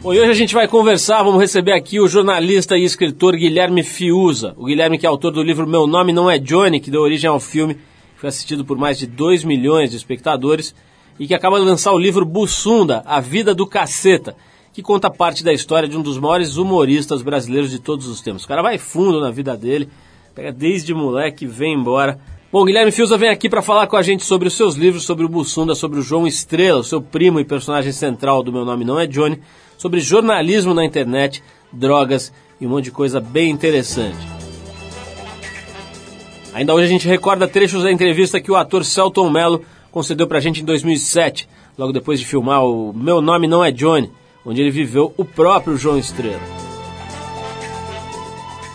E hoje a gente vai conversar, vamos receber aqui o jornalista e escritor Guilherme Fiuza. O Guilherme que é autor do livro Meu Nome Não É Johnny, que deu origem ao filme, que foi assistido por mais de 2 milhões de espectadores, e que acaba de lançar o livro Bussunda, A Vida do Caceta, que conta parte da história de um dos maiores humoristas brasileiros de todos os tempos. O cara vai fundo na vida dele, pega desde moleque, vem embora. Bom, Guilherme Fiuza vem aqui para falar com a gente sobre os seus livros, sobre o Bussunda, sobre o João Estrela, seu primo e personagem central do Meu Nome Não É Johnny, sobre jornalismo na internet, drogas e um monte de coisa bem interessante. Ainda hoje a gente recorda trechos da entrevista que o ator Celton Mello concedeu pra gente em 2007, logo depois de filmar o Meu Nome Não É Johnny, onde ele viveu o próprio João Estrela.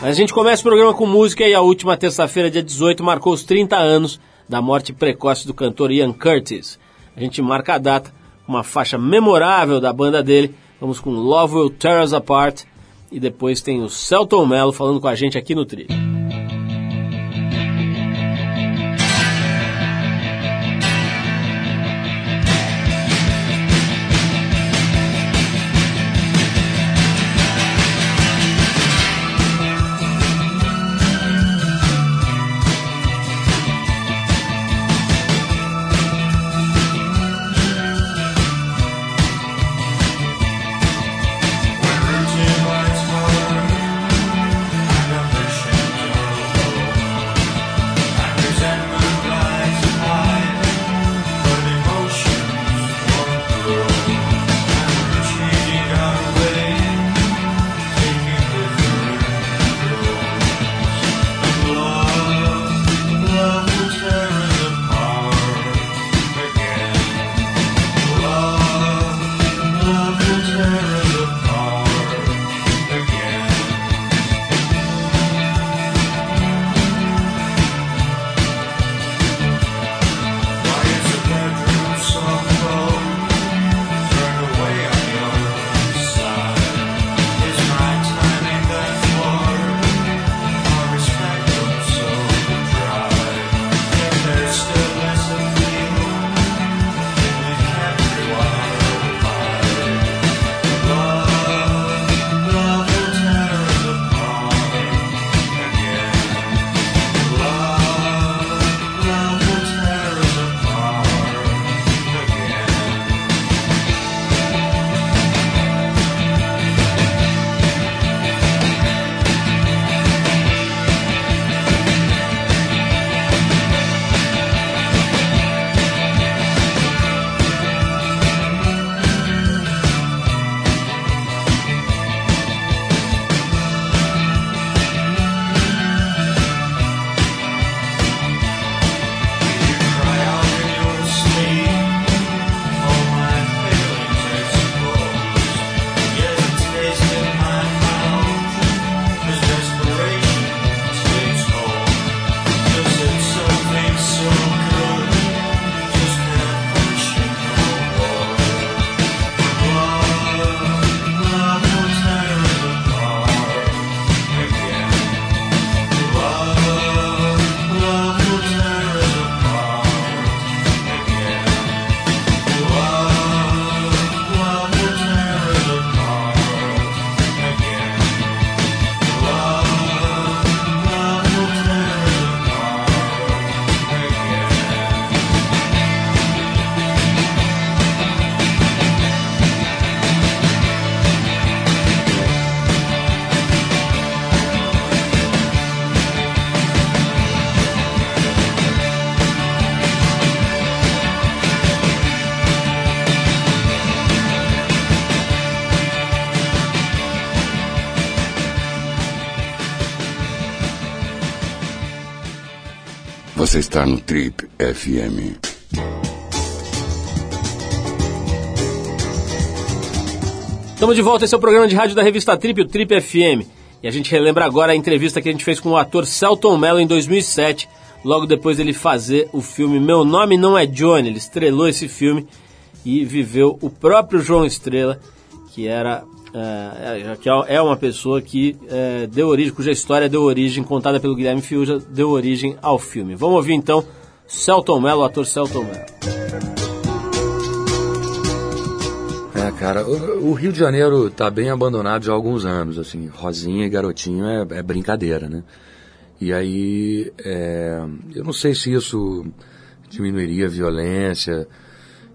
Mas a gente começa o programa com música e a última terça-feira, dia 18, marcou os 30 anos da morte precoce do cantor Ian Curtis. A gente marca a data com uma faixa memorável da banda dele. Vamos com Love Will Tear Us Apart e depois tem o Celton Mello falando com a gente aqui no trilho. Você está no Trip FM. Estamos de volta, esse é o programa de rádio da revista Trip, o Trip FM. E a gente relembra agora a entrevista que a gente fez com o ator Celton Mello em 2007, logo depois dele fazer o filme Meu Nome Não É Johnny. Ele estrelou esse filme e viveu o próprio João Estrela, que era é, que é uma pessoa que é, deu origem, cuja história deu origem, contada pelo Guilherme Fiuja, deu origem ao filme. Vamos ouvir então Celton Mello, o ator Celton Mello. É, cara, o, o, Rio de Janeiro tá bem abandonado já há alguns anos, assim, Rosinha e Garotinho é, é brincadeira, né? E aí, é, eu não sei se isso diminuiria a violência.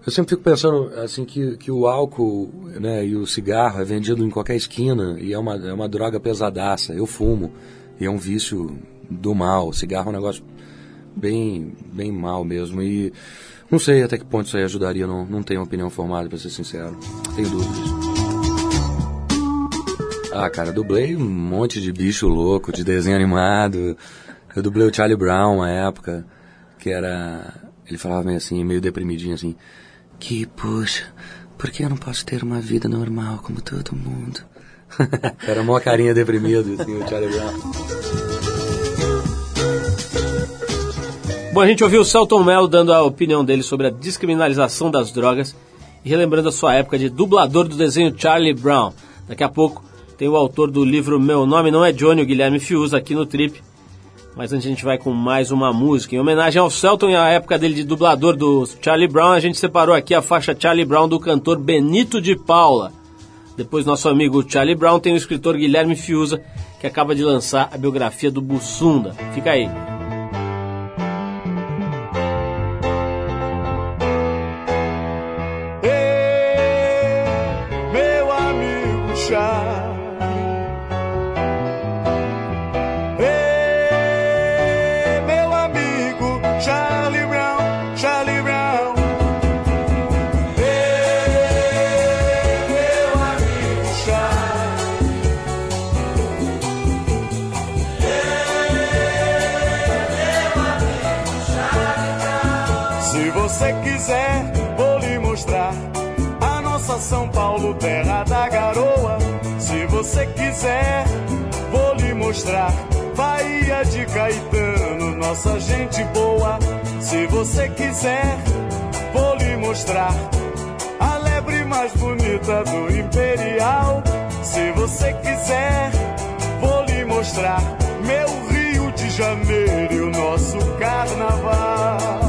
Eu sempre fico pensando, assim, que, que o álcool né, e o cigarro é vendido em qualquer esquina e é uma, é uma droga pesadaça. Eu fumo e é um vício do mal. O cigarro é um negócio bem, bem mal mesmo. E não sei até que ponto isso aí ajudaria, não, não tenho opinião formada, pra ser sincero. Tenho dúvidas. Ah, cara, dublei um monte de bicho louco, de desenho animado. Eu dublei o Charlie Brown uma época, que era. Ele falava meio assim, meio deprimidinho assim. Que, poxa, por que eu não posso ter uma vida normal como todo mundo? era uma carinha deprimido, assim, o Charlie Brown. Bom, a gente ouviu o Celton Mello dando a opinião dele sobre a descriminalização das drogas e relembrando a sua época de dublador do desenho Charlie Brown. Daqui a pouco tem o autor do livro Meu Nome Não É Johnny, o Guilherme Fiuza, aqui no Trip. Mas antes a gente vai com mais uma música. Em homenagem ao Celton e à época dele de dublador do Charlie Brown, a gente separou aqui a faixa Charlie Brown do cantor Benito de Paula. Depois nosso amigo Charlie Brown tem o escritor Guilherme Fiuza, que acaba de lançar a biografia do Bussunda. Fica aí. Terra da garoa. Se você quiser, vou lhe mostrar. Bahia de Caetano, nossa gente boa. Se você quiser, vou lhe mostrar. A lebre mais bonita do Imperial. Se você quiser, vou lhe mostrar. Meu Rio de Janeiro e o nosso carnaval.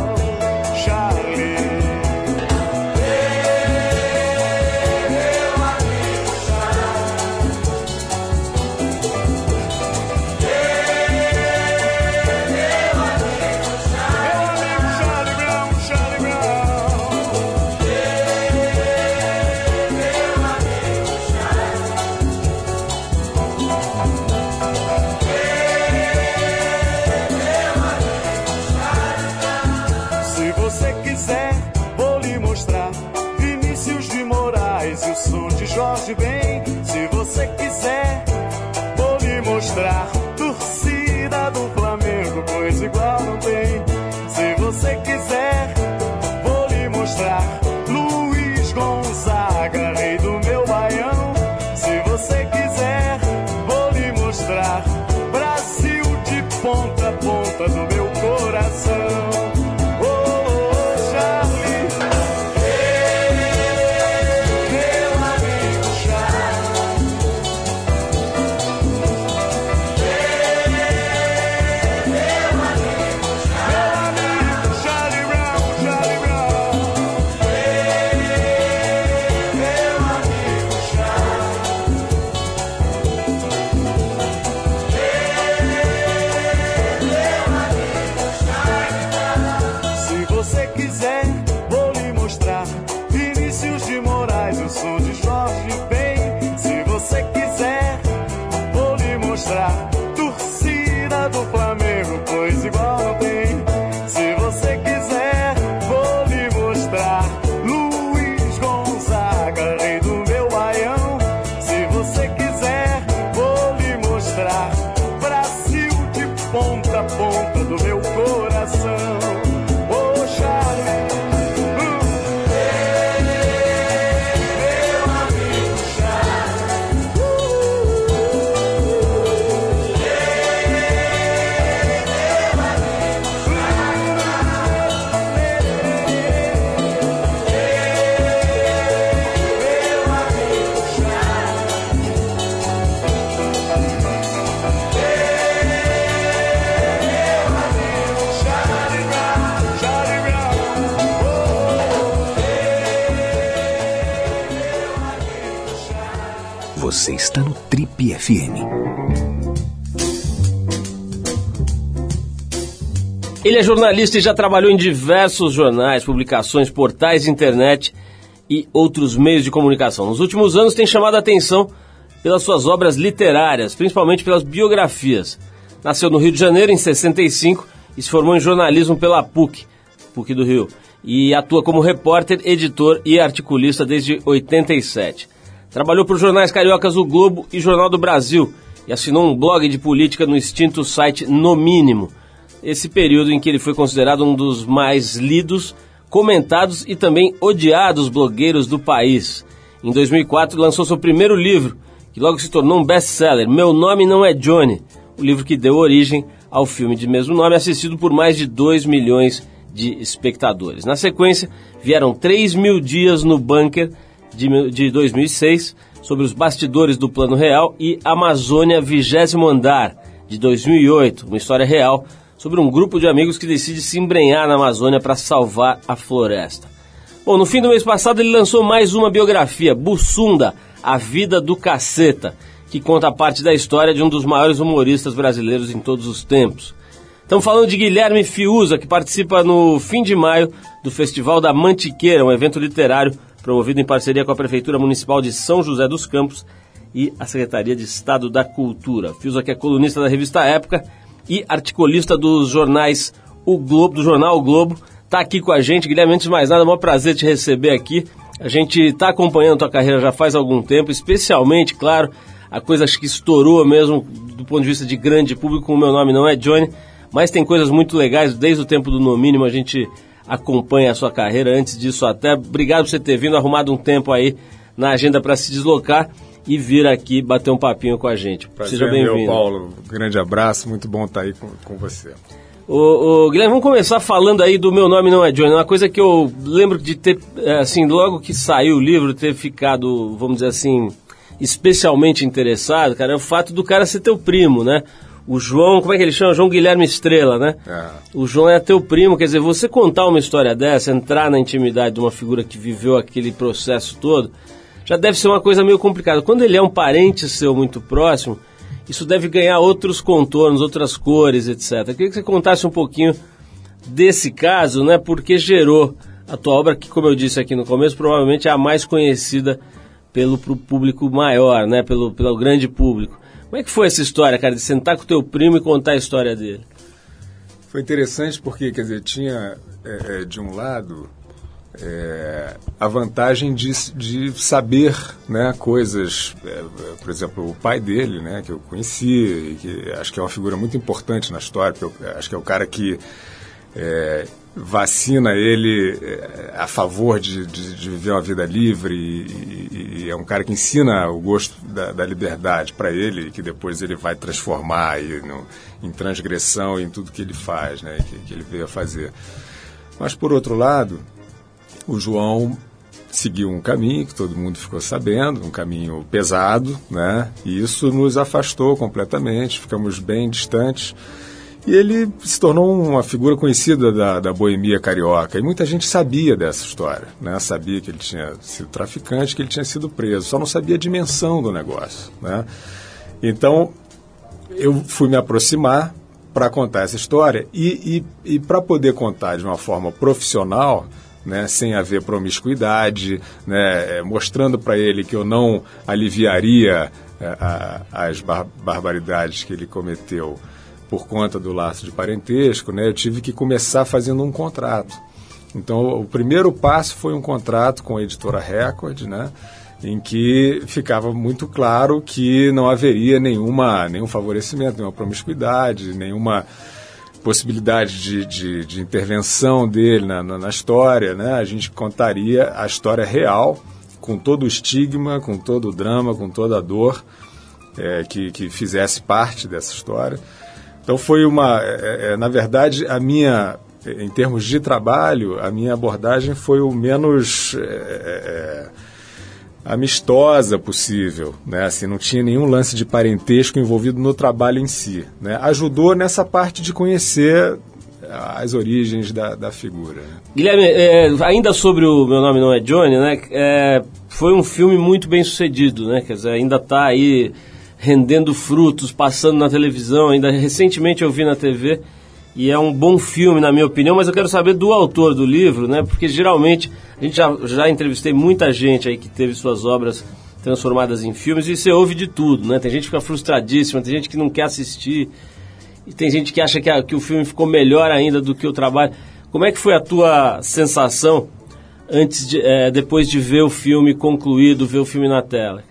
quiser, vou lhe mostrar. Jornalista e já trabalhou em diversos jornais, publicações, portais de internet e outros meios de comunicação. Nos últimos anos tem chamado a atenção pelas suas obras literárias, principalmente pelas biografias. Nasceu no Rio de Janeiro em 65 e se formou em jornalismo pela PUC, PUC do Rio, e atua como repórter, editor e articulista desde 87. Trabalhou para os jornais cariocas O Globo e Jornal do Brasil e assinou um blog de política no extinto site No Mínimo. Esse período em que ele foi considerado um dos mais lidos, comentados e também odiados blogueiros do país. Em 2004 lançou seu primeiro livro, que logo se tornou um best-seller, Meu Nome Não É Johnny, o livro que deu origem ao filme de mesmo nome, assistido por mais de 2 milhões de espectadores. Na sequência, vieram 3 mil dias no bunker, de, de 2006, sobre os bastidores do Plano Real, e Amazônia Vigésimo Andar, de 2008, uma história real sobre um grupo de amigos que decide se embrenhar na Amazônia para salvar a floresta. Bom, no fim do mês passado ele lançou mais uma biografia, Bussunda, A Vida do Caceta, que conta parte da história de um dos maiores humoristas brasileiros em todos os tempos. Estamos falando de Guilherme Fiuza, que participa no fim de maio do Festival da Mantiqueira, um evento literário promovido em parceria com a Prefeitura Municipal de São José dos Campos e a Secretaria de Estado da Cultura. Fiuza que é colunista da revista Época e articulista dos jornais O Globo, do jornal O Globo, está aqui com a gente. Guilherme, antes de mais nada, é um prazer te receber aqui. A gente está acompanhando a tua carreira já faz algum tempo, especialmente, claro, a coisa que estourou mesmo do ponto de vista de grande público. O meu nome não é Johnny, mas tem coisas muito legais desde o tempo do No Mínimo. A gente acompanha a sua carreira. Antes disso, até obrigado por você ter vindo, arrumado um tempo aí na agenda para se deslocar e vir aqui bater um papinho com a gente. Prazer Seja bem-vindo. Paulo. Grande abraço, muito bom estar aí com, com você. Ô, ô, Guilherme, vamos começar falando aí do Meu Nome Não É Johnny. Uma coisa que eu lembro de ter, é, assim, logo que saiu o livro, ter ficado, vamos dizer assim, especialmente interessado, cara, é o fato do cara ser teu primo, né? O João, como é que ele chama? João Guilherme Estrela, né? É. O João é teu primo, quer dizer, você contar uma história dessa, entrar na intimidade de uma figura que viveu aquele processo todo, já deve ser uma coisa meio complicada. Quando ele é um parente seu muito próximo, isso deve ganhar outros contornos, outras cores, etc. Eu queria que você contasse um pouquinho desse caso, né? Porque gerou a tua obra, que, como eu disse aqui no começo, provavelmente é a mais conhecida pelo público maior, né? Pelo, pelo grande público. Como é que foi essa história, cara, de sentar com o teu primo e contar a história dele? Foi interessante porque, quer dizer, tinha é, é, de um lado é, a vantagem de, de saber né, coisas, é, por exemplo, o pai dele, né, que eu conheci, que acho que é uma figura muito importante na história, porque eu, acho que é o cara que é, vacina ele é, a favor de, de, de, viver uma vida livre e, e, é um cara que ensina o gosto da, da liberdade para ele que depois ele vai transformar no, em transgressão em tudo que ele faz, né, que, que ele veio a fazer. Mas por outro lado, o João seguiu um caminho que todo mundo ficou sabendo, um caminho pesado, né? E isso nos afastou completamente, ficamos bem distantes. E ele se tornou uma figura conhecida da, da boemia carioca. E muita gente sabia dessa história. Né? Sabia que ele tinha sido traficante, que ele tinha sido preso. Só não sabia a dimensão do negócio. Né? Então, eu fui me aproximar para contar essa história. E, e, e para poder contar de uma forma profissional, né, sem haver promiscuidade, né, é, mostrando para ele que eu não aliviaria é, a, as bar barbaridades que ele cometeu por conta do laço de parentesco, né, eu tive que começar fazendo um contrato. Então, o primeiro passo foi um contrato com a editora Record, né, em que ficava muito claro que não haveria nenhuma, nenhum favorecimento, nenhuma promiscuidade, nenhuma possibilidade de, de, de intervenção dele na, na, na, história. Né? A gente contaria a história real, com todo o estigma, com todo o drama, com toda a dor é, que, que fizesse parte dessa história. Então foi uma, é, é, na verdade, a minha, em termos de trabalho, a minha abordagem foi o menos é, é, amistosa possível, né? Assim, não tinha nenhum lance de parentesco envolvido no trabalho em si, né? Ajudou nessa parte de conhecer as origens da, da figura. Guilherme, é, ainda sobre o Meu Nome Não É Johnny, né? é, foi um filme muito bem sucedido, né? Quer dizer, ainda está aí rendendo frutos, passando na televisão, ainda recentemente eu vi na TV e é um bom filme, na minha opinião, mas eu quero saber do autor do livro, né? Porque geralmente a gente já, já entrevistei muita gente aí que teve suas obras transformadas em filmes e você ouve de tudo, né? Tem gente que fica frustradíssima, tem gente que não quer assistir, e tem gente que acha que, a- que o filme ficou melhor ainda do que o trabalho. Como é que foi a tua sensação antes de, eh, depois de ver o filme concluído, ver o filme na tela?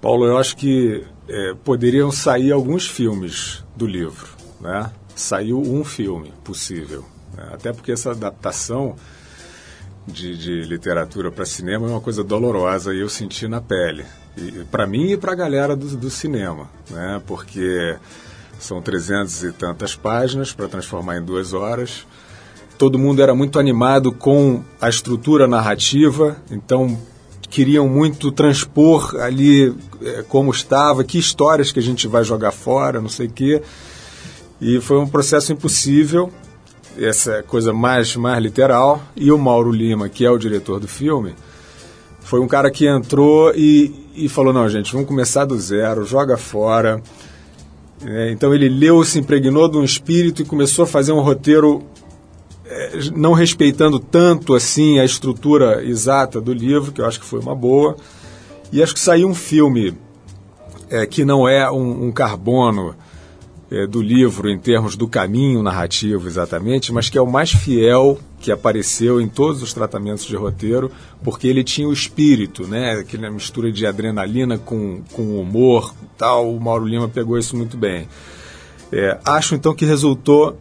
Paulo, eu acho que é, poderiam sair alguns filmes do livro, né? Saiu um filme possível, né? até porque essa adaptação de, de literatura para cinema é uma coisa dolorosa e eu senti na pele, para mim e para a galera do, do cinema, né? Porque são 300 e tantas páginas para transformar em duas horas. Todo mundo era muito animado com a estrutura narrativa, então queriam muito transpor ali eh, como estava, que histórias que a gente vai jogar fora, não sei o quê. E foi um processo impossível, essa coisa mais, mais literal. E o Mauro Lima, que é o diretor do filme, foi um cara que entrou e, e falou: não, gente, vamos começar do zero, joga fora. É, então ele leu, se impregnou de um espírito e começou a fazer um roteiro é, não respeitando tanto assim a estrutura exata do livro, que eu acho que foi uma boa. E acho que saiu um filme é, que não é um, um carbono é, do livro em termos do caminho narrativo exatamente, mas que é o mais fiel que apareceu em todos os tratamentos de roteiro, porque ele tinha o espírito, né? Aquela mistura de adrenalina com, com humor tal. O Mauro Lima pegou isso muito bem. É, acho então que resultou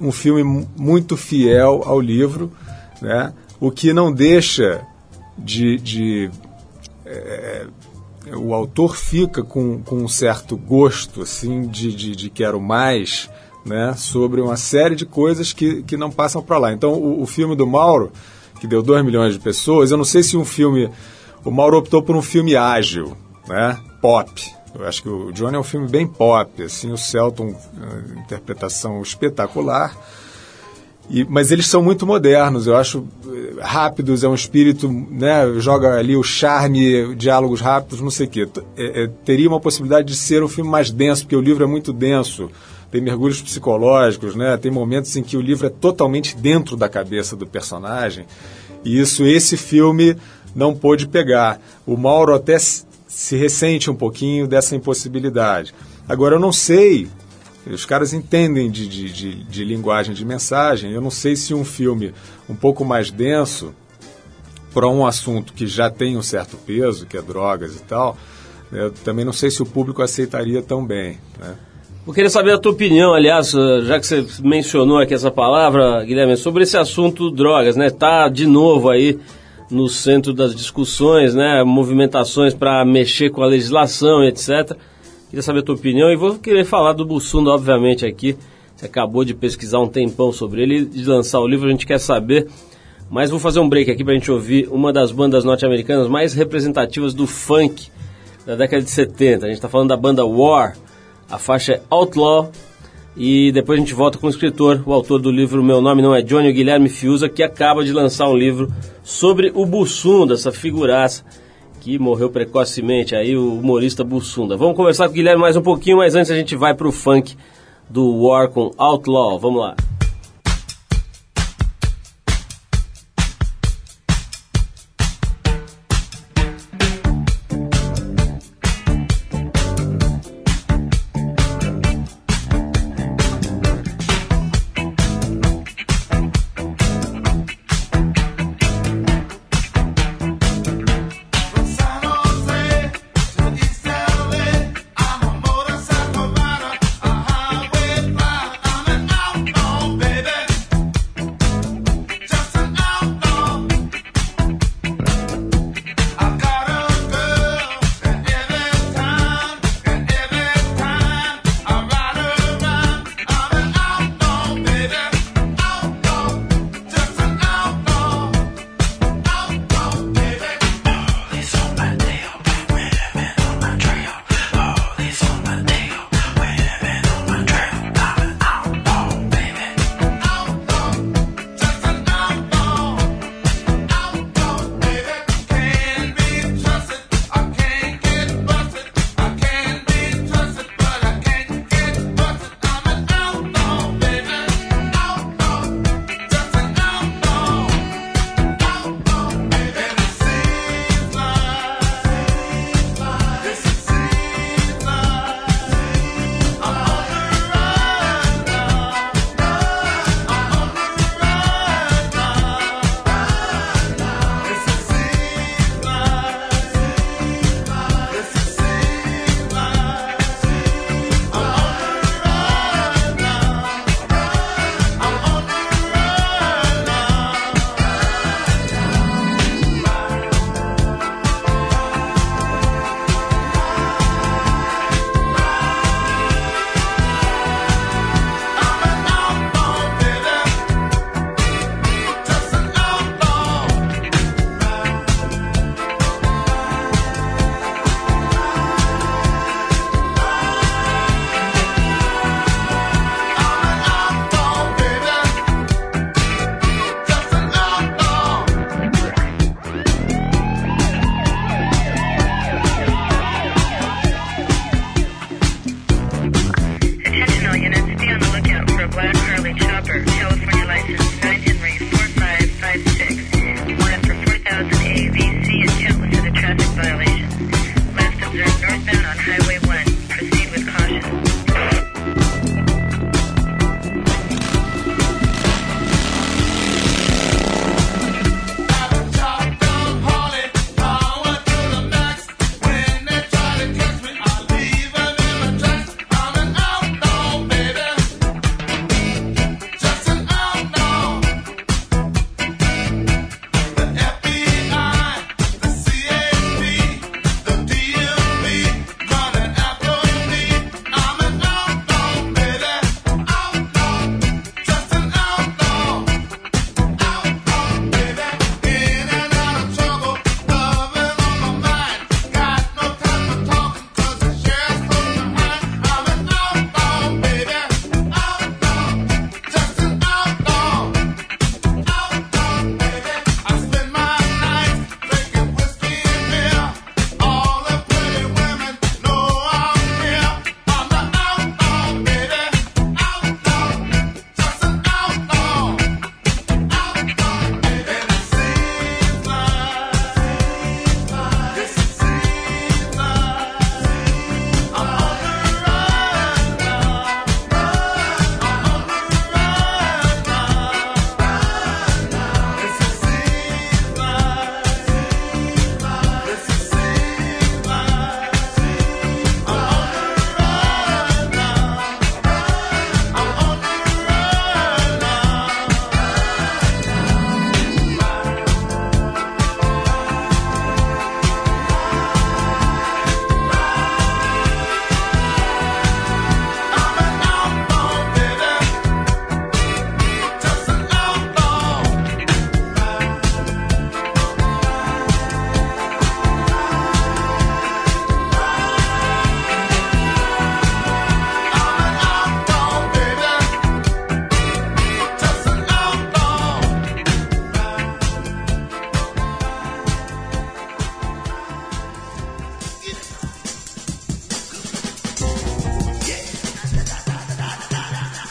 um filme mu- muito fiel ao livro, né? o que não deixa de. de é, o autor fica com, com um certo gosto assim de, de, de quero mais né? sobre uma série de coisas que, que não passam para lá. Então, o, o filme do Mauro, que deu 2 milhões de pessoas, eu não sei se um filme. O Mauro optou por um filme ágil, né? pop. Eu acho que o Johnny é um filme bem pop, assim, o Celton, eh, interpretação espetacular. E, mas eles são muito modernos, eu acho eh, rápidos, é um espírito, né, joga ali o charme, diálogos rápidos, não sei o quê. É- é, teria uma possibilidade de ser um filme mais denso, porque o livro é muito denso, tem mergulhos psicológicos, né, tem momentos em que o livro é totalmente dentro da cabeça do personagem, e isso esse filme não pôde pegar. O Mauro até se ressente um pouquinho dessa impossibilidade. Agora, eu não sei os caras entendem de, de, de, de linguagem de mensagem. Eu não sei se um filme um pouco mais denso, para um assunto que já tem um certo peso, que é drogas e tal, né, eu também não sei se o público aceitaria tão bem. Né? Eu queria saber a tua opinião, aliás, eh, já que você mencionou aqui essa palavra, Guilherme, sobre esse assunto drogas, né? Tá de novo aí no centro das discussões, né? Movimentações para mexer com a legislação, etc. Queria saber a tua opinião e vou querer falar do Bussunda, obviamente, aqui. Você acabou de pesquisar um tempão sobre ele de lançar o livro, a gente quer saber. Mas vou fazer um break aqui pra gente ouvir uma das bandas norte-americanas mais representativas do funk da década de 70. A gente tá falando da banda War. A faixa é Outlaw. E depois a gente volta com o escritor, o autor do livro Meu Nome Não É Johnny, o Guilherme Fiuza, que acaba de lançar um livro sobre o Bussunda, essa figuraça morreu precocemente aí, o humorista Bussunda. Vamos conversar com o Guilherme mais um pouquinho, mas antes a gente vai pro funk do War com Outlaw. Vamos lá.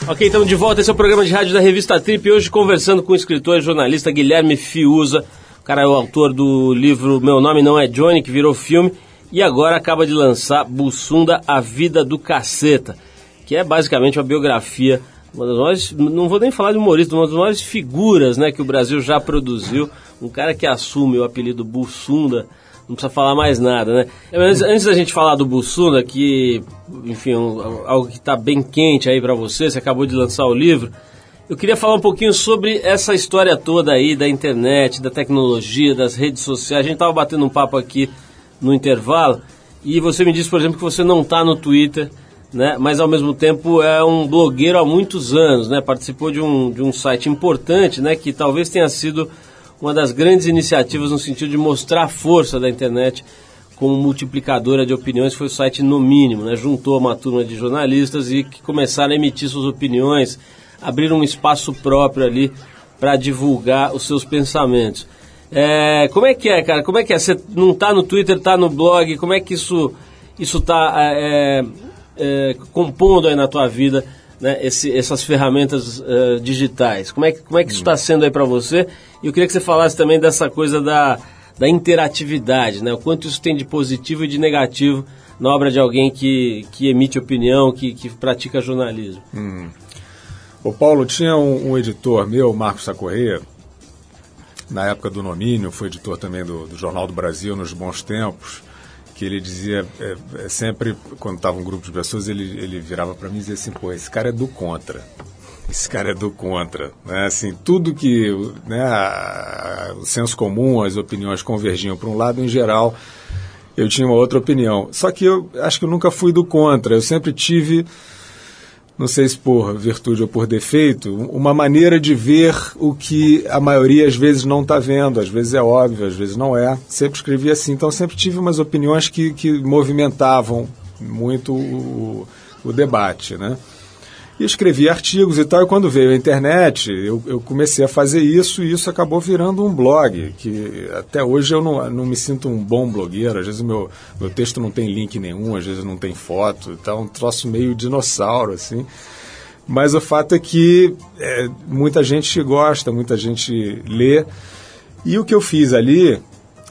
Ok, estamos de volta. Esse é o programa de rádio da revista Trip. Hoje conversando com o escritor e jornalista Guilherme Fiuza. O cara é o autor do livro Meu Nome Não É Johnny, que virou filme. E agora acaba de lançar Bussunda, A Vida do Caceta. Que é basicamente uma biografia, uma das maiores, não vou nem falar de humorista, uma das maiores figuras né, que o Brasil já produziu. Um cara que assume o apelido Bussunda não precisa falar mais nada, né? Antes, antes da gente falar do Bussunda, que, enfim, um- algo que está bem quente aí para você, você acabou de lançar o livro, eu queria falar um pouquinho sobre essa história toda aí da internet, da tecnologia, das redes sociais. A gente estava batendo um papo aqui no intervalo e você me disse, por exemplo, que você não está no Twitter, né? Mas ao mesmo tempo é um blogueiro há muitos anos, né? Participou de um, de um site importante, né? Que talvez tenha sido uma das grandes iniciativas no sentido de mostrar a força da internet como multiplicadora de opiniões foi o site No Mínimo, né? Juntou uma turma de jornalistas e que começaram a emitir suas opiniões, abriram um espaço próprio ali para divulgar os seus pensamentos. É, como é que é, cara? Como é que é? Você não está no Twitter, está no blog? Como é que isso isso está compondo aí na tua vida né, esse- essas ferramentas eh, digitais? Como é, que- como é que isso está sendo aí para você? E eu queria que você falasse também dessa coisa da, da interatividade, né? O quanto isso tem de positivo e de negativo na obra de alguém que, que emite opinião, que, que pratica jornalismo. O Paulo tinha um, um editor meu, Marcos Sacorreia, na época do Nomínio, foi editor também do, do Jornal do Brasil nos bons tempos, que ele dizia, é, é, sempre, quando estava um grupo de pessoas, ele, ele virava para mim e dizia assim, pô, esse cara é do contra. Esse cara é do contra. Né? Assim, tudo que né, a- o senso comum, as opiniões convergiam para um lado, em geral, eu tinha uma outra opinião. Só que eu acho que eu nunca fui do contra. Eu sempre tive não sei se por virtude ou por defeito, uma maneira de ver o que a maioria às vezes não está vendo, às vezes é óbvio, às vezes não é. Sempre escrevi assim, então sempre tive umas opiniões que, que movimentavam muito o, o debate, né? E escrevi artigos e tal, e quando veio a internet, eu, eu comecei a fazer isso e isso acabou virando um blog, que até hoje eu não, não me sinto um bom blogueiro, às vezes meu, meu texto não tem link nenhum, às vezes não tem foto, então um troço meio dinossauro, assim. Mas o fato é que é, muita gente gosta, muita gente lê, e o que eu fiz ali,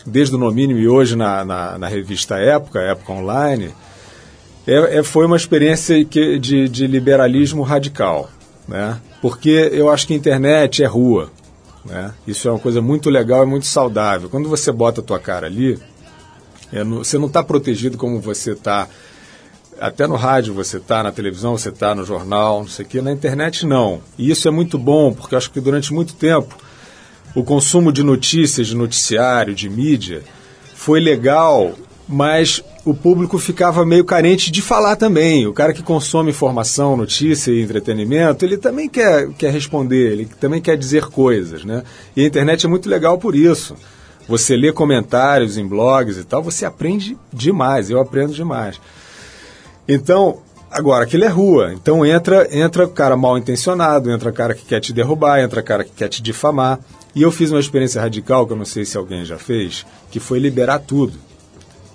desde o No Mínimo e hoje na, na, na revista Época, Época Online, é, é- foi uma experiência que- de, de liberalismo radical, né? Porque eu acho que a internet é rua, né? Isso é uma coisa muito legal e muito saudável. Quando você bota a tua cara ali, é no- você não está protegido como você está até no rádio você está, na televisão você está, no jornal, não sei o quê. Na internet não. E isso é muito bom, porque eu acho que durante muito tempo o consumo de notícias, de noticiário, de mídia foi legal, mas o público ficava meio carente de falar também. O cara que consome informação, notícia e entretenimento, ele também quer, quer responder, ele também quer dizer coisas, né? E a internet é muito legal por isso. Você lê comentários em blogs e tal, você aprende demais, eu aprendo demais. Então, agora, aquilo é rua. Então entra, entra cara mal intencionado, entra cara que quer te derrubar, entra cara que quer te difamar. E eu fiz uma experiência radical, que eu não sei se alguém já fez, que foi liberar tudo.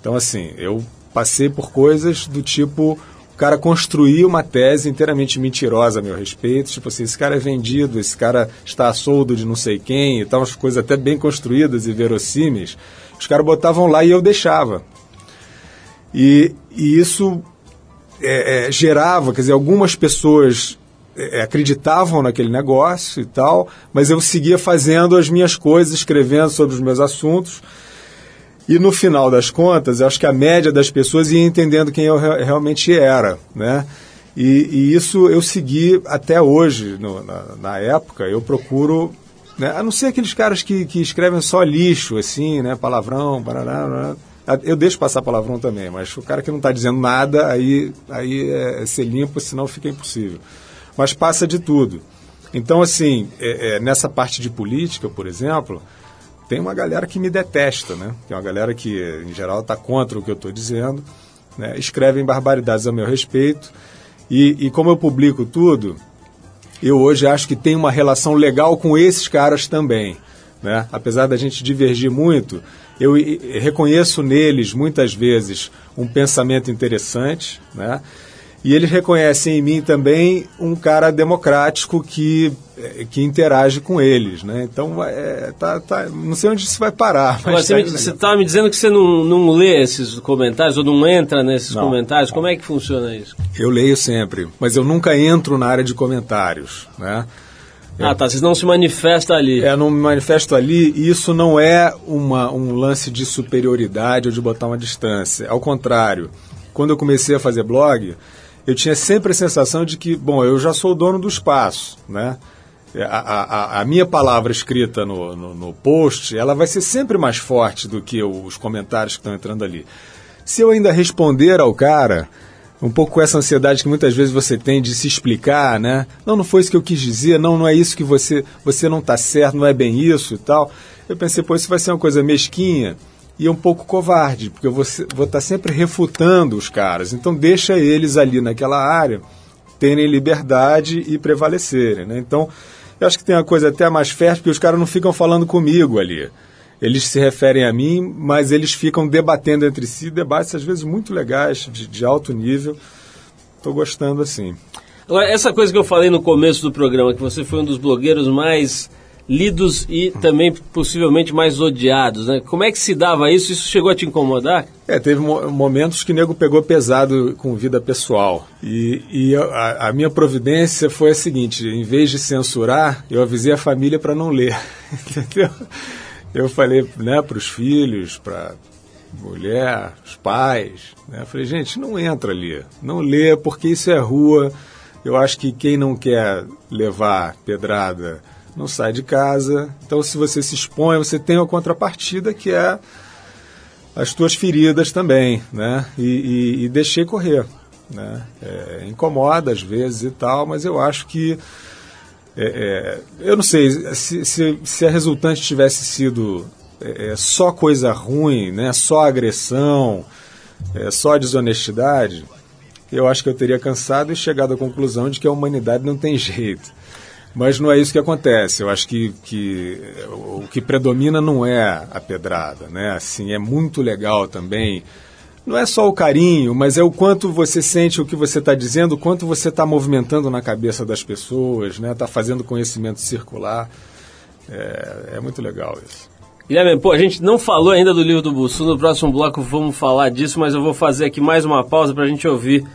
Então, assim, eu passei por coisas do tipo. O cara construir uma tese inteiramente mentirosa a meu respeito. Tipo assim, esse cara é vendido, esse cara está a soldo de não sei quem e tal, umas coisas até bem construídas e verossímeis. Os caras botavam lá e eu deixava. E, e isso é, é, gerava, quer dizer, algumas pessoas é, acreditavam naquele negócio e tal, mas eu seguia fazendo as minhas coisas, escrevendo sobre os meus assuntos. E no final das contas, acho que a média das pessoas ia entendendo quem eu re- realmente era, né? E, e isso eu segui até hoje, no- na, na época, eu procuro, né? a não ser aqueles caras que, que escrevem só lixo, assim, né? Palavrão, parará, parará. eu deixo passar palavrão também, mas o cara que não está dizendo nada, aí, aí é, é ser limpo, senão fica impossível. Mas passa de tudo. Então, assim, é- é, nessa parte de política, por exemplo, tem uma galera que me detesta, né? Tem uma galera que, em geral, está contra o que eu estou dizendo, né? escrevem barbaridades a meu respeito. E, e como eu publico tudo, eu hoje acho que tem uma relação legal com esses caras também. Né? Apesar da gente divergir muito, eu reconheço neles, muitas vezes, um pensamento interessante. Né? E eles reconhecem em mim também um cara democrático que, eh, que interage com eles, né? Então, é, tá, tá, não sei onde isso vai parar. Mas você tá me- me dizendo que você não, não lê esses comentários ou não entra nesses Não. comentários. Como é que funciona isso? Eu leio sempre, mas eu nunca entro na área de comentários, né? Ah, tá. Vocês não se manifestam ali. É, no manifesto ali, isso não é uma, um lance de superioridade ou de botar uma distância. Ao contrário, quando eu comecei a fazer blog, eu tinha sempre a sensação de que, bom, eu já sou o dono do espaço, né? A, a- a- a minha palavra escrita no, no, no post, ela vai ser sempre mais forte do que os comentários que estão entrando ali. Se eu ainda responder ao cara, um pouco com essa ansiedade que muitas vezes você tem de se explicar, né? Não, não foi isso que eu quis dizer, não, não é isso que você, você não está certo, não é bem isso e tal. Eu pensei, pô, isso vai ser uma coisa mesquinha e um pouco covarde, porque eu vou vou estar sempre refutando os caras. Então deixa eles ali naquela área terem liberdade e prevalecerem, né? Então, eu acho que tem uma coisa até mais fértil, porque os caras não ficam falando comigo ali. Eles se referem a mim, mas eles ficam debatendo entre si, debates às vezes muito legais, de, de alto nível. Estou gostando assim. Agora, essa coisa que eu falei no começo do programa, que você foi um dos blogueiros mais lidos e também possivelmente mais odiados, né? Como é que se dava isso? Isso chegou a te incomodar? É, teve mo- momentos que o nego pegou pesado com vida pessoal. E, e a, a minha providência foi a seguinte: em vez de censurar, eu avisei a família para não ler. Entendeu? Eu falei né, para os filhos, para mulher, os pais. Né, eu falei, gente, não entra ali. Não lê, porque isso é rua. Eu acho que quem não quer levar pedrada não sai de casa. Então, se você se expõe, você tem uma contrapartida que é as tuas feridas também, né? E, e- e deixei correr, né? É, incomoda às vezes e tal, mas eu acho que é, é, eu não sei se, se, se a resultante tivesse sido é, é, só coisa ruim, né? Só agressão, é, só desonestidade, eu acho que eu teria cansado e chegado à conclusão de que a humanidade não tem jeito. Mas não é isso que acontece. Eu acho que, que o que predomina não é a pedrada, né? Assim, é muito legal também. Não é só o carinho, mas é o quanto você sente o que você está dizendo, o quanto você está movimentando na cabeça das pessoas, né? Está fazendo conhecimento circular. É, é muito legal isso. Guilherme, pô, a gente não falou ainda do livro do Bussu, no próximo bloco vamos falar disso, mas eu vou fazer aqui mais uma pausa para a gente ouvir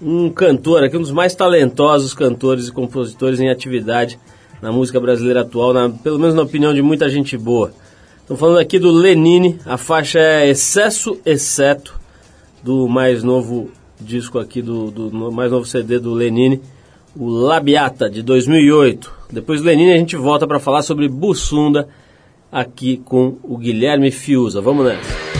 um cantor, aqui um dos mais talentosos cantores e compositores em atividade na música brasileira atual, na- pelo menos na opinião de muita gente boa. Estamos falando aqui do Lenine, a faixa é Excesso Exceto, do mais novo disco aqui, do, do no- mais novo CD do Lenine, o Labiata, de 2008. Depois do Lenine a gente volta para falar sobre Bussunda, aqui com o Guilherme Fiuza. Vamos nessa.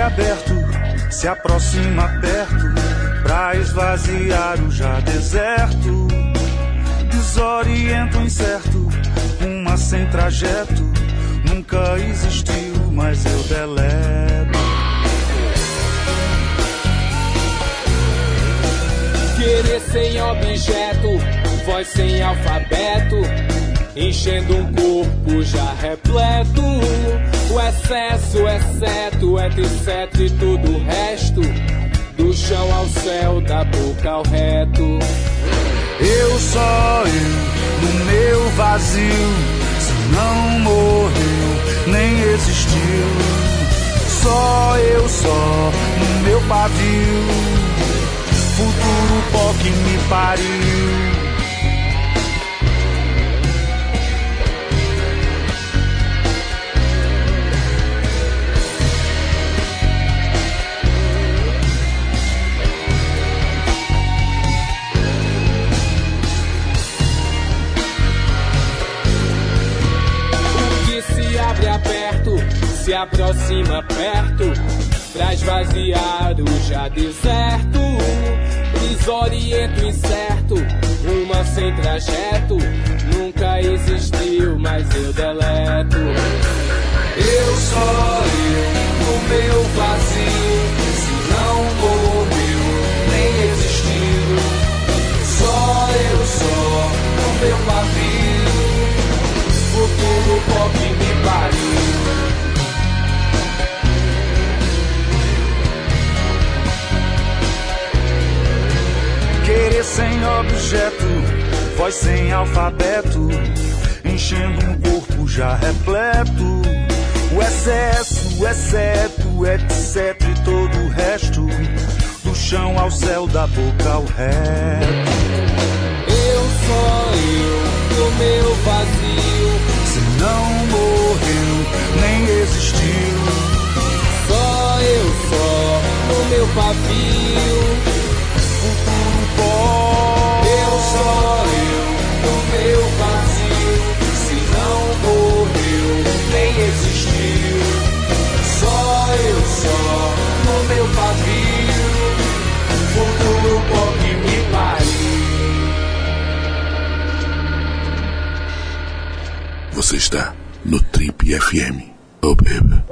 Se abre aberto, se aproxima perto, pra esvaziar o já deserto. Desorienta o incerto, uma sem trajeto, nunca existiu, mas eu deleto. Querer sem objeto, voz sem alfabeto, enchendo um corpo já repleto. Excesso, exceto, etc e tudo o resto, do chão ao céu, da boca ao reto. Eu só eu, no meu vazio, se não morreu, nem existiu. Só eu só, no meu pavio, futuro pó que me pariu. Se aproxima perto, pra esvaziar o já deserto. Desorienta o incerto, uma sem trajeto, nunca existiu, mas eu deleto. Eu só eu, meu vazio. Se não morreu, voz sem alfabeto, enchendo um corpo já repleto. O excesso, o exceto, etc. e todo o resto, do chão ao céu, da boca ao reto. Eu só eu no meu vazio. Se não morreu, nem existiu. Só eu só no meu pavio. Futuro pó. Eu só Trip FM. Oh, baby.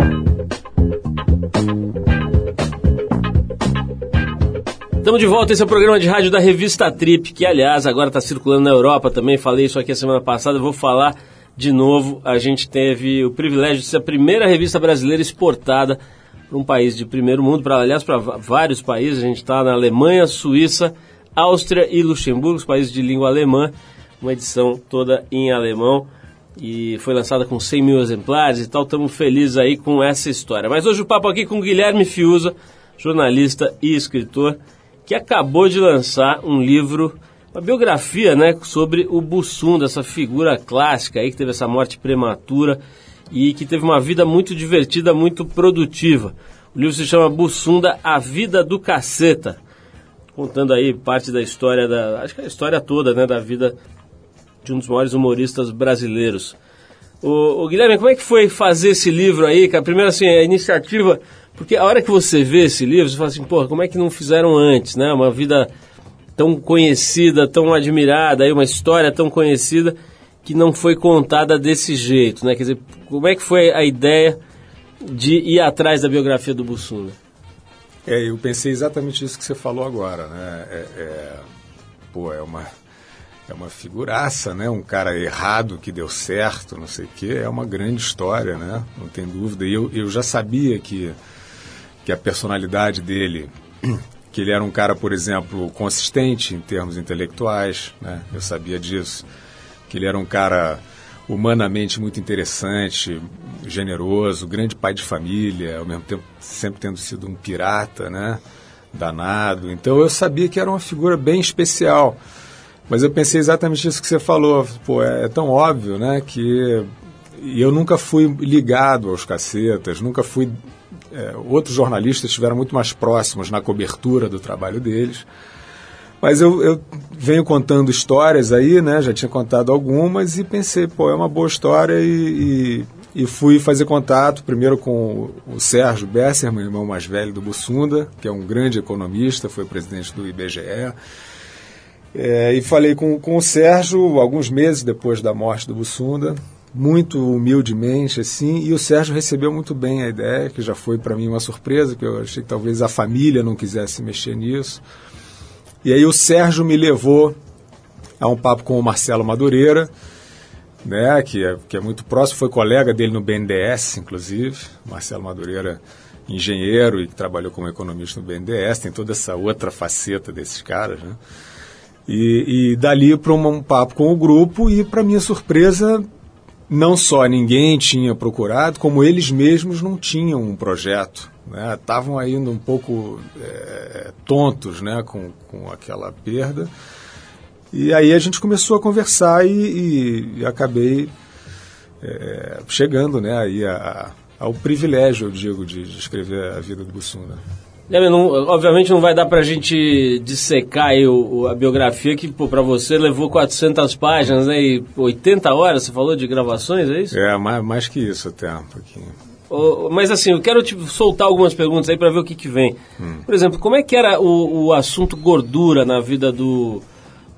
Estamos de volta, esse é o programa de rádio da revista Trip, que aliás agora está circulando na Europa também. Falei isso aqui a semana passada, vou falar de novo. A gente teve o privilégio de ser a primeira revista brasileira exportada para um país de primeiro mundo, para aliás para vários países. A gente está na Alemanha, Suíça, Áustria e Luxemburgo, os países de língua alemã. Uma edição toda em alemão e foi lançada com 100 mil exemplares e tal. Estamos felizes aí com essa história. Mas hoje o papo aqui com Guilherme Fiuza, jornalista e escritor, que acabou de lançar um livro, uma biografia, né, sobre o Bussunda, essa figura clássica aí que teve essa morte prematura e que teve uma vida muito divertida, muito produtiva. O livro se chama Bussunda, A Vida do Caceta, contando aí parte da história da, acho que é a história toda, né, da vida de um dos maiores humoristas brasileiros. O, o Guilherme, como é que foi fazer esse livro aí, cara? Primeiro, assim, a iniciativa, porque a hora que você vê esse livro, você fala assim, porra, como é que não fizeram antes, né? Uma vida tão conhecida, tão admirada, aí uma história tão conhecida que não foi contada desse jeito, né? Quer dizer, como é que foi a ideia de ir atrás da biografia do Bussunda? É, eu pensei exatamente isso que você falou agora, né? É, é, pô, é uma, é uma figuraça, né? Um cara errado que deu certo, não sei o quê. É uma grande história, né? Não tem dúvida. E eu, eu já sabia que, que a personalidade dele, que ele era um cara, por exemplo, consistente em termos intelectuais, né? Eu sabia disso. Que ele era um cara humanamente muito interessante, generoso, grande pai de família, ao mesmo tempo sempre tendo sido um pirata, né? Danado. Então eu sabia que era uma figura bem especial. Mas eu pensei exatamente isso que você falou. Pô, é, é tão óbvio, né? Que e eu nunca fui ligado aos cacetas, nunca fui. é, outros jornalistas estiveram muito mais próximos na cobertura do trabalho deles. Mas eu, eu venho contando histórias aí, né? Já tinha contado algumas e pensei, pô, é uma boa história e, e, e fui fazer contato primeiro com o Sérgio Besserman, irmão mais velho do Bussunda, que é um grande economista, foi presidente do IBGE. É, e falei com, com o Sérgio alguns meses depois da morte do Bussunda, muito humildemente assim, e o Sérgio recebeu muito bem a ideia, que já foi para mim uma surpresa, que eu achei que talvez a família não quisesse mexer nisso. E aí o Sérgio me levou a um papo com o Marcelo Madureira, né, que é, que é muito próximo, foi colega dele no BNDES, inclusive. Marcelo Madureira, engenheiro e que trabalhou como economista no BNDES, tem toda essa outra faceta desses caras, né? E, e dali para um, papo com o grupo e, para minha surpresa, não só ninguém tinha procurado, como eles mesmos não tinham um projeto. Estavam ainda um pouco é, tontos né, com, com aquela perda. E aí a gente começou a conversar e, e, e acabei é, chegando né, aí a, a, ao privilégio, eu digo, de, de escrever a vida do Bussunda. Guilherme, não, obviamente não vai dar pra gente dissecar aí o, o- a biografia que pô, pra você levou 400 páginas, né? E 80 horas, você falou de gravações, é isso? É, mais, mais que isso até, um pouquinho. Ô, mas assim, eu quero te soltar algumas perguntas aí pra ver o que que vem. Por exemplo, como é que era o, o assunto gordura na vida do,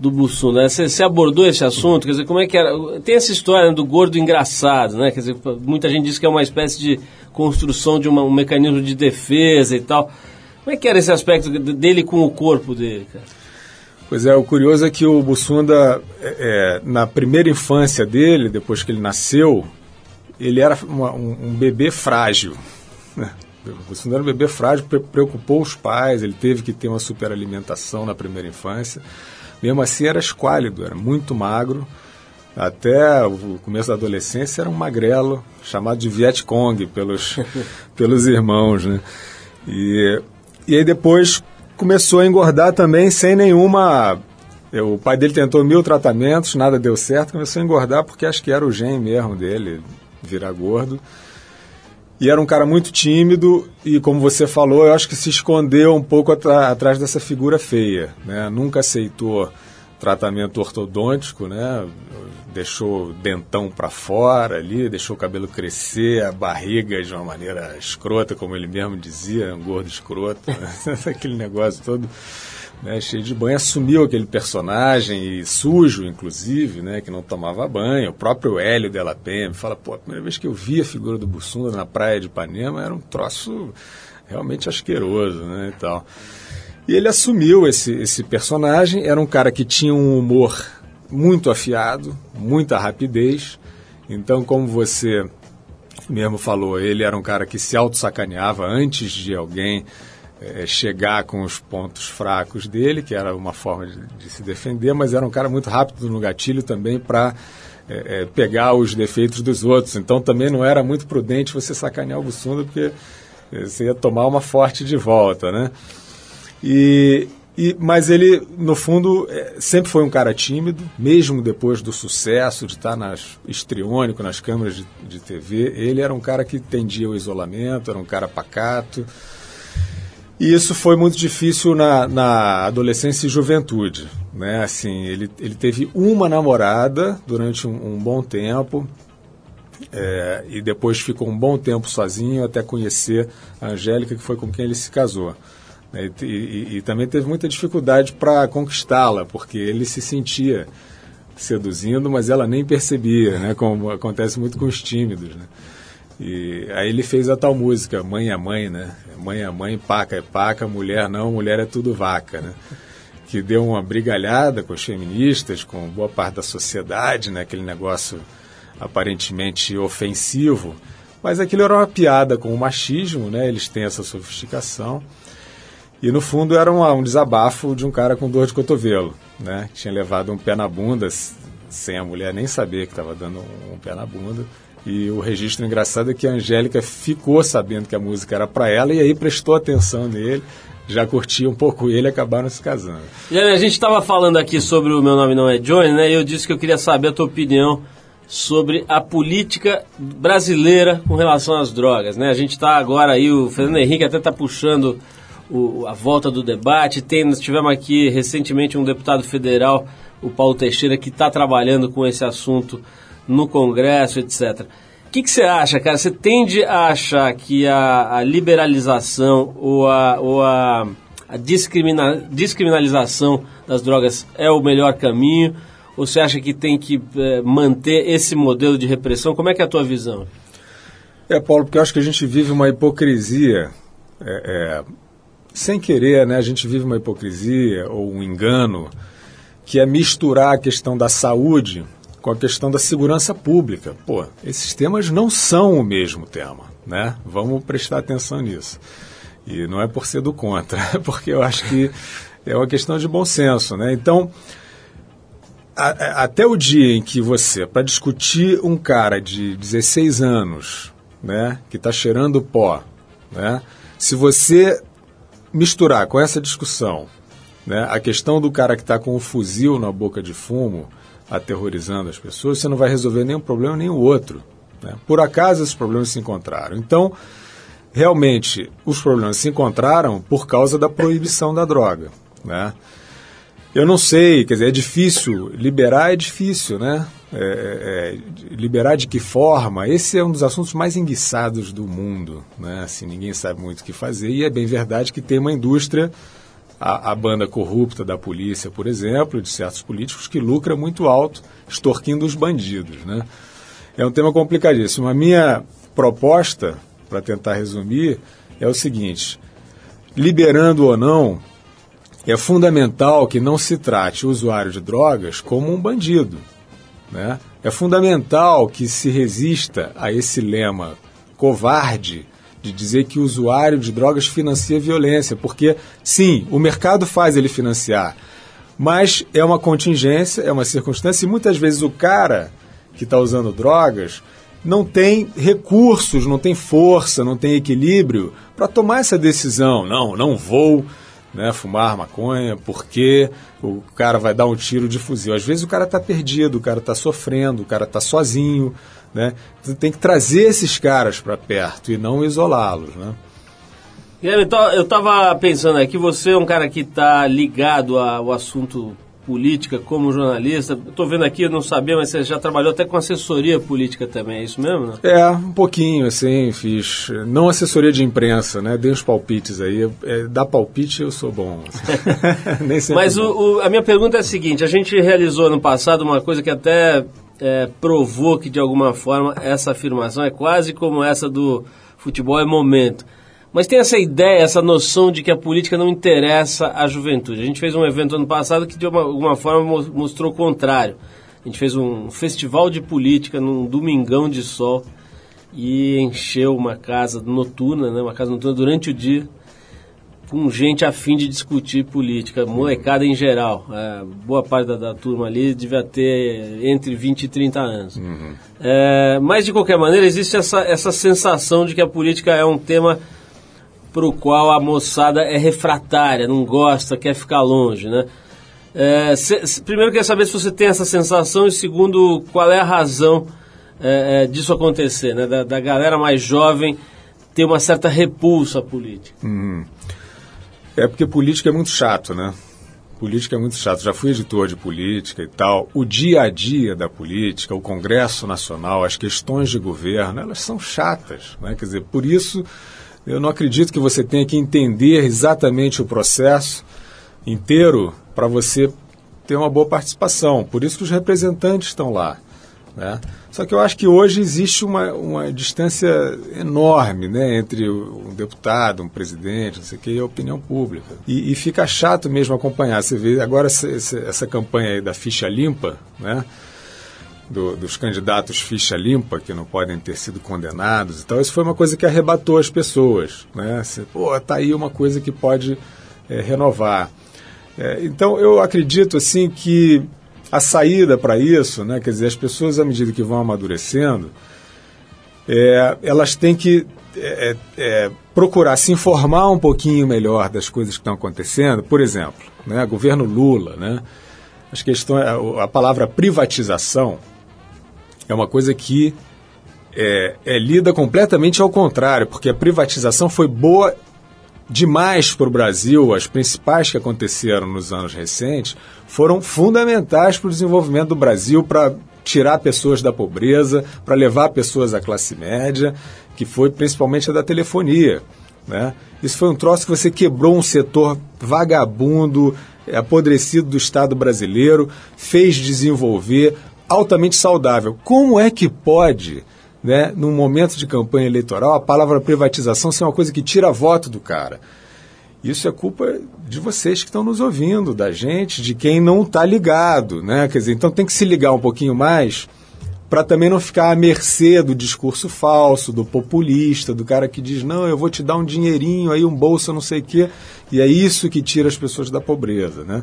do Bussum, né? Você, você abordou esse assunto, quer dizer, como é que era? Tem essa história né, do gordo engraçado, né? Quer dizer, muita gente diz que é uma espécie de construção de uma- um mecanismo de defesa e tal. Como é que era esse aspecto de- dele com o corpo dele, cara? Pois é, o curioso é que o Bussunda, é, é, na primeira infância dele, depois que ele nasceu, ele era uma- um, um bebê frágil. né? O Bussunda era um bebê frágil, pre- preocupou os pais, ele teve que ter uma superalimentação na primeira infância. Mesmo assim, era esquálido, era muito magro. Até o começo da adolescência era um magrelo, chamado de Viet Cong pelos, pelos irmãos. Né? E, e aí depois começou a engordar também sem nenhuma. eu- o pai dele tentou mil tratamentos, nada deu certo, começou a engordar porque acho que era o gene mesmo dele, virar gordo. E era um cara muito tímido e, como você falou, eu acho que se escondeu um pouco atrás dessa figura feia. Né? Nunca aceitou tratamento ortodôntico, né? Deixou o dentão para fora ali, deixou o cabelo crescer, a barriga de uma maneira escrota, como ele mesmo dizia, um gordo escroto, né? aquele negócio todo né, cheio de banho, assumiu aquele personagem sujo, inclusive, né, que não tomava banho. O próprio Hélio Della Penha fala, pô, a primeira vez que eu vi a figura do Bussunda na praia de Ipanema era um troço realmente asqueroso, né, e tal. E ele assumiu esse, esse personagem, era um cara que tinha um humor muito afiado, muita rapidez. Então, como você mesmo falou, ele era um cara que se auto-sacaneava antes de alguém eh, chegar com os pontos fracos dele, que era uma forma de, de se defender, mas era um cara muito rápido no gatilho também para pegar os defeitos dos outros. Então também não era muito prudente você sacanear o Bussunda, porque eh, você ia tomar uma forte de volta, né? E, e, mas ele, no fundo, eh, sempre foi um cara tímido, mesmo depois do sucesso de estar nas histriônico, nas câmeras de, de TV. Ele era um cara que tendia ao isolamento, era um cara pacato. E isso foi muito difícil na, na adolescência e juventude. Né? Assim, ele, ele teve uma namorada durante um, um bom tempo. é, e depois ficou um bom tempo sozinho até conhecer a Angélica, que foi com quem ele se casou. Né? E, e- e também teve muita dificuldade para conquistá-la, porque ele se sentia seduzindo, mas ela nem percebia, né? como acontece muito com os tímidos. Né? E aí ele fez a tal música, Mãe é Mãe, né? Mãe é mãe, paca é paca, mulher não, mulher é tudo vaca, né? Que deu uma brigalhada com os feministas, com boa parte da sociedade, né? Aquele negócio aparentemente ofensivo. Mas aquilo era uma piada com o machismo, né? Eles têm essa sofisticação. E no fundo era uma- um desabafo de um cara com dor de cotovelo, né? Que tinha levado um pé na bunda, sem a mulher nem saber que estava dando um, um pé na bunda. E o registro engraçado é que a Angélica ficou sabendo que a música era para ela e aí prestou atenção nele, já curtia um pouco ele e acabaram se casando. Jane, a gente estava falando aqui sobre o Meu Nome Não É Johnny, né? E eu disse que eu queria saber a tua opinião sobre a política brasileira com relação às drogas, né? A gente está agora aí, o Fernando Henrique até está puxando o- a volta do debate. Tem, nós tivemos aqui recentemente um deputado federal, o Paulo Teixeira, que está trabalhando com esse assunto no Congresso, etc. O que você acha, cara? Você tende a achar que a, a liberalização ou a, ou a, a discrimina- descriminalização das drogas é o melhor caminho? Ou você acha que tem que eh, manter esse modelo de repressão? Como é que é a tua visão? É, Paulo, porque eu acho que a gente vive uma hipocrisia, é, é, sem querer, né? A gente vive uma hipocrisia ou um engano, que é misturar a questão da saúde com a questão da segurança pública. Pô, esses temas não são o mesmo tema, né? Vamos prestar atenção nisso. E não é por ser do contra, porque eu acho que é uma questão de bom senso, né? Então, a- a- até o dia em que você, para discutir um cara de 16 anos, né, que está cheirando pó, né, se você misturar com essa discussão né, a questão do cara que está com o fuzil na boca de fumo, aterrorizando as pessoas, você não vai resolver nenhum problema nem o outro. né. Por acaso esses problemas se encontraram. Então, realmente, os problemas se encontraram por causa da proibição da droga. Né? Eu não sei, quer dizer, é difícil, liberar é difícil, né? É, é, é, liberar de que forma? Esse é um dos assuntos mais enguiçados do mundo, né? Assim, ninguém sabe muito o que fazer e é bem verdade que tem uma indústria a, a banda corrupta da polícia, por exemplo, de certos políticos que lucra muito alto extorquindo os bandidos. Né? É um tema complicadíssimo. A minha proposta, para tentar resumir, é o seguinte: liberando ou não, é fundamental que não se trate o usuário de drogas como um bandido. Né? É fundamental que se resista a esse lema covarde de dizer que o usuário de drogas financia violência, porque sim, o mercado faz ele financiar, mas é uma contingência, é uma circunstância, e muitas vezes o cara que está usando drogas não tem recursos, não tem força, não tem equilíbrio para tomar essa decisão. Não, não vou né, fumar maconha porque o cara vai dar um tiro de fuzil. Às vezes o cara está perdido, o cara está sofrendo, o cara está sozinho. Né? Você tem que trazer esses caras para perto e não isolá-los. Né? Então, eu estava pensando aqui, você é um cara que está ligado ao assunto política como jornalista. Estou vendo aqui, eu não sabia, mas você já trabalhou até com assessoria política também, é isso mesmo? Né? É, um pouquinho, assim, fiz. Não assessoria de imprensa, né? Dei uns palpites aí. É, dar palpite eu sou bom. Nem sempre Mas bom. o, o- a minha pergunta é a seguinte: a gente realizou no passado uma coisa que até é, provou que de alguma forma essa afirmação é quase como essa do futebol é momento. Mas tem essa ideia, essa noção de que a política não interessa à juventude. A gente fez um evento ano passado que de uma- alguma forma mo- mostrou o contrário. A gente fez um festival de política num domingão de sol e encheu uma casa noturna, né, uma casa noturna durante o dia com gente a fim de discutir política, molecada em geral. É, boa parte da, da turma ali devia ter entre 20 e 30 anos. É, mas, de qualquer maneira, existe essa, essa sensação de que a política é um tema para o qual a moçada é refratária, não gosta, quer ficar longe, né? É, se- primeiro, eu queria saber se você tem essa sensação e, segundo, qual é a razão é, é, disso acontecer, né? Da, da galera mais jovem ter uma certa repulsa à política. É porque política é muito chato, né? Política é muito chato. Já fui editor de política e tal. O dia a dia da política, o Congresso Nacional, as questões de governo, elas são chatas, né? Quer dizer, por isso eu não acredito que você tenha que entender exatamente o processo inteiro para você ter uma boa participação. Por isso que os representantes estão lá. Né? Só que eu acho que hoje existe uma, uma distância enorme né, entre um deputado, um presidente, não sei o que, e a opinião pública. E, e fica chato mesmo acompanhar. Você vê agora essa, essa, campanha da ficha limpa, né? Do- dos candidatos ficha limpa, que não podem ter sido condenados e tal, isso foi uma coisa que arrebatou as pessoas. Né? Você, Pô, tá aí uma coisa que pode eh, renovar. É, então, eu acredito assim que a saída para isso, né, quer dizer, as pessoas, à medida que vão amadurecendo, é, elas têm que é, é, procurar se informar um pouquinho melhor das coisas que estão acontecendo. Por exemplo, né, governo Lula, né, as questões, a palavra privatização é uma coisa que é, é lida completamente ao contrário, porque a privatização foi boa demais para o Brasil, as principais que aconteceram nos anos recentes, foram fundamentais para o desenvolvimento do Brasil, para tirar pessoas da pobreza, para levar pessoas à classe média, que foi principalmente a da telefonia. Né? Isso foi um troço que você quebrou um setor vagabundo, apodrecido do Estado brasileiro, fez desenvolver, altamente saudável. Como é que pode né, num momento de campanha eleitoral, a palavra privatização ser uma coisa que tira voto do cara. Isso é culpa de vocês que estão nos ouvindo, da gente, de quem não está ligado. Né? Quer dizer, então tem que se ligar um pouquinho mais para também não ficar à mercê do discurso falso, do populista, do cara que diz, não, eu vou te dar um dinheirinho, aí um bolso, não sei o quê. E é isso que tira as pessoas da pobreza. Né?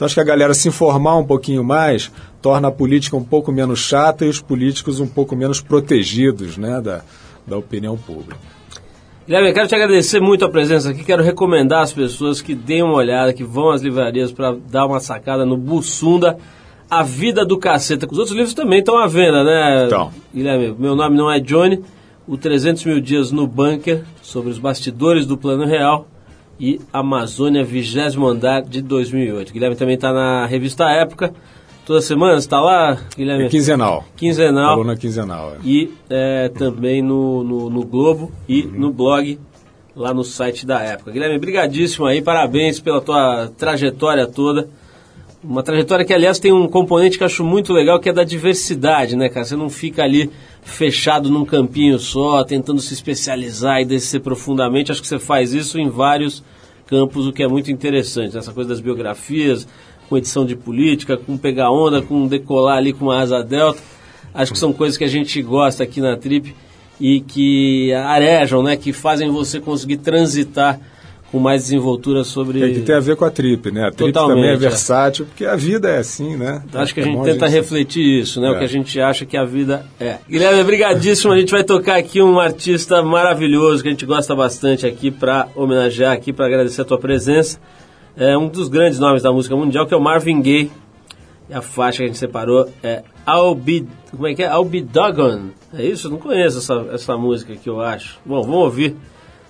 Então acho que a galera se informar um pouquinho mais torna a política um pouco menos chata e os políticos um pouco menos protegidos né, da, da opinião pública. Guilherme, eu quero te agradecer muito a presença aqui. Quero recomendar às pessoas que deem uma olhada, que vão às livrarias para dar uma sacada no Bussunda, A Vida do Caceta. Os outros livros também estão à venda, né? Então. Guilherme, meu nome não é Johnny. O 300 mil dias no bunker, sobre os bastidores do Plano Real. E Amazônia, 20 andar de 2008. Guilherme também está na revista Época. Toda semana está lá, Guilherme? É quinzenal. Quinzenal Coluna quinzenal. é. e é, também no, no, no Globo e no blog lá no site da época. Guilherme, brigadíssimo aí, parabéns pela tua trajetória toda. Uma trajetória que, aliás, tem um componente que eu acho muito legal, que é da diversidade, né, cara? Você não fica ali fechado num campinho só, tentando se especializar e descer profundamente. Acho que você faz isso em vários campos, o que é muito interessante. Essa coisa das biografias, com edição de política, com pegar onda, com decolar ali com uma asa delta. Acho que são coisas que a gente gosta aqui na Trip e que arejam, né? Que fazem você conseguir transitar com mais desenvoltura sobre... É que tem a ver com a trip, né? A trip Totalmente, também é é. versátil, porque a vida é assim, né? Acho que a É gente tenta refletir isso, né? O É. que a gente acha que a vida é. Guilherme, brigadíssimo. A gente vai tocar aqui um artista maravilhoso que a gente gosta bastante aqui para homenagear aqui, para agradecer a tua presença. É um dos grandes nomes da música mundial, que é o Marvin Gaye. E a faixa que a gente separou é I'll Be... Como é que é? I'll Be Doggone. É isso? Eu não conheço essa, essa música aqui, eu acho. Bom, vamos ouvir.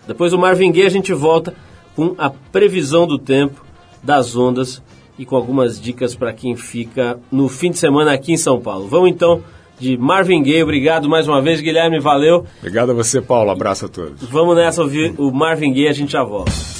Depois do Marvin Gaye a gente volta com a previsão do tempo, das ondas e com algumas dicas para quem fica no fim de semana aqui em São Paulo. Vamos então de Marvin Gaye. Obrigado mais uma vez, Guilherme. Valeu. Obrigado a você, Paulo. Abraço a todos. Vamos nessa ouvir o Marvin Gaye. A gente já volta.